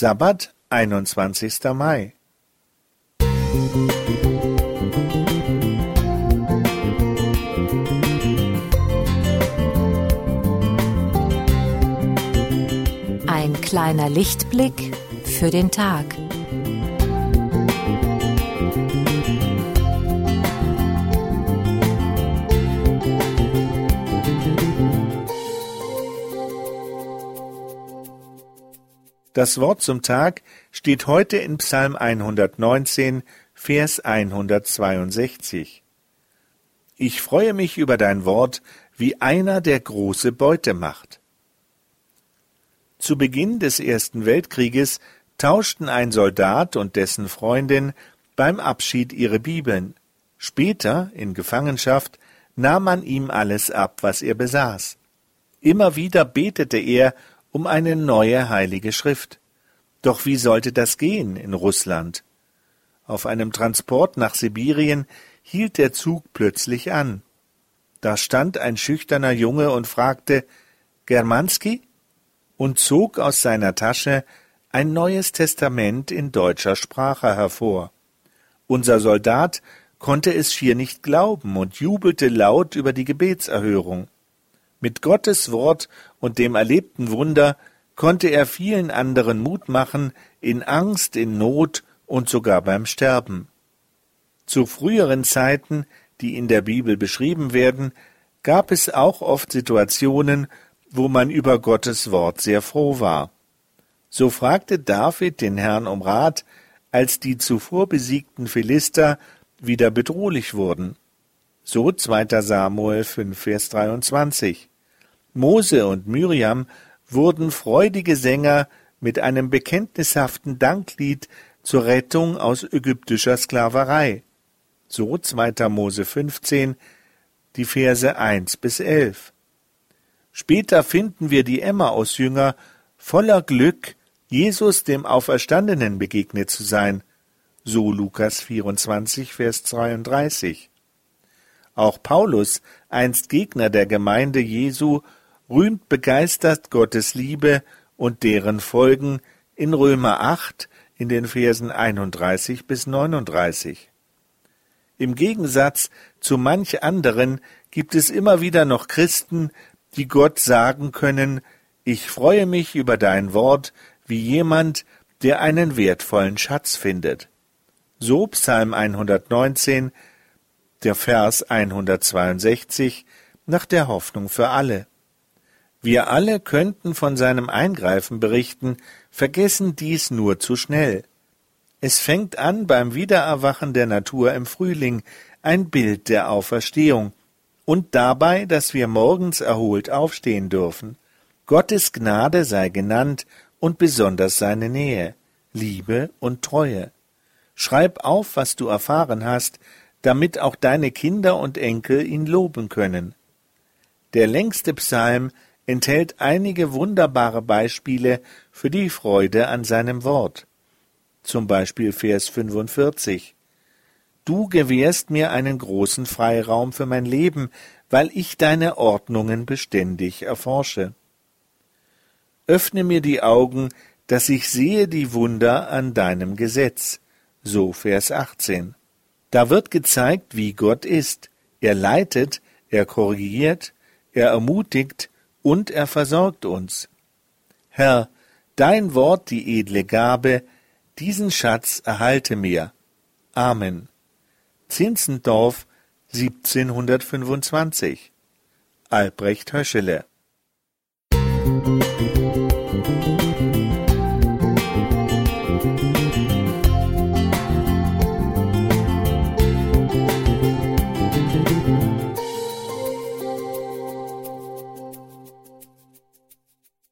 Sabbat, 21. Mai. Ein kleiner Lichtblick für den Tag. Das Wort zum Tag steht heute in Psalm 119, Vers 162. Ich freue mich über dein Wort wie einer, der große Beute macht. Zu Beginn des Ersten Weltkrieges tauschten ein Soldat und dessen Freundin beim Abschied ihre Bibeln. Später, in Gefangenschaft, nahm man ihm alles ab, was er besaß. Immer wieder betete er um eine neue heilige Schrift. Doch wie sollte das gehen in Russland? Auf einem Transport nach Sibirien hielt der Zug plötzlich an. Da stand ein schüchterner Junge und fragte Germanski und zog aus seiner Tasche ein neues Testament in deutscher Sprache hervor. Unser Soldat konnte es schier nicht glauben und jubelte laut über die Gebetserhörung. Mit Gottes Wort und dem erlebten Wunder konnte er vielen anderen Mut machen, in Angst, in Not und sogar beim Sterben. Zu früheren Zeiten, die in der Bibel beschrieben werden, gab es auch oft Situationen, wo man über Gottes Wort sehr froh war. So fragte David den Herrn um Rat, als die zuvor besiegten Philister wieder bedrohlich wurden. So 2. Samuel 5, Vers 23. Mose und Miriam wurden freudige Sänger mit einem bekenntnishaften Danklied zur Rettung aus ägyptischer Sklaverei. So 2. Mose 15, die Verse 1 bis 11. Später finden wir die Emmaus-Jünger voller Glück, Jesus dem Auferstandenen begegnet zu sein. So Lukas 24, Vers 32. Auch Paulus, einst Gegner der Gemeinde Jesu, rühmt begeistert Gottes Liebe und deren Folgen in Römer 8 in den Versen 31 bis 39. Im Gegensatz zu manch anderen gibt es immer wieder noch Christen, die Gott sagen können, ich freue mich über dein Wort wie jemand, der einen wertvollen Schatz findet. So Psalm 119, der Vers 162 nach der Hoffnung für alle. Wir alle könnten von seinem Eingreifen berichten, vergessen dies nur zu schnell. Es fängt an beim Wiedererwachen der Natur im Frühling, ein Bild der Auferstehung, und dabei, dass wir morgens erholt aufstehen dürfen. Gottes Gnade sei genannt und besonders seine Nähe, Liebe und Treue. Schreib auf, was du erfahren hast, damit auch deine Kinder und Enkel ihn loben können. Der längste Psalm enthält einige wunderbare Beispiele für die Freude an seinem Wort. Zum Beispiel Vers 45. Du gewährst mir einen großen Freiraum für mein Leben, weil ich deine Ordnungen beständig erforsche. Öffne mir die Augen, dass ich sehe die Wunder an deinem Gesetz so Vers 18. Da wird gezeigt, wie Gott ist. Er leitet, er korrigiert, er ermutigt und er versorgt uns. Herr, dein Wort die edle Gabe, diesen Schatz erhalte mir. Amen. Zinzendorf 1725 Albrecht Höschele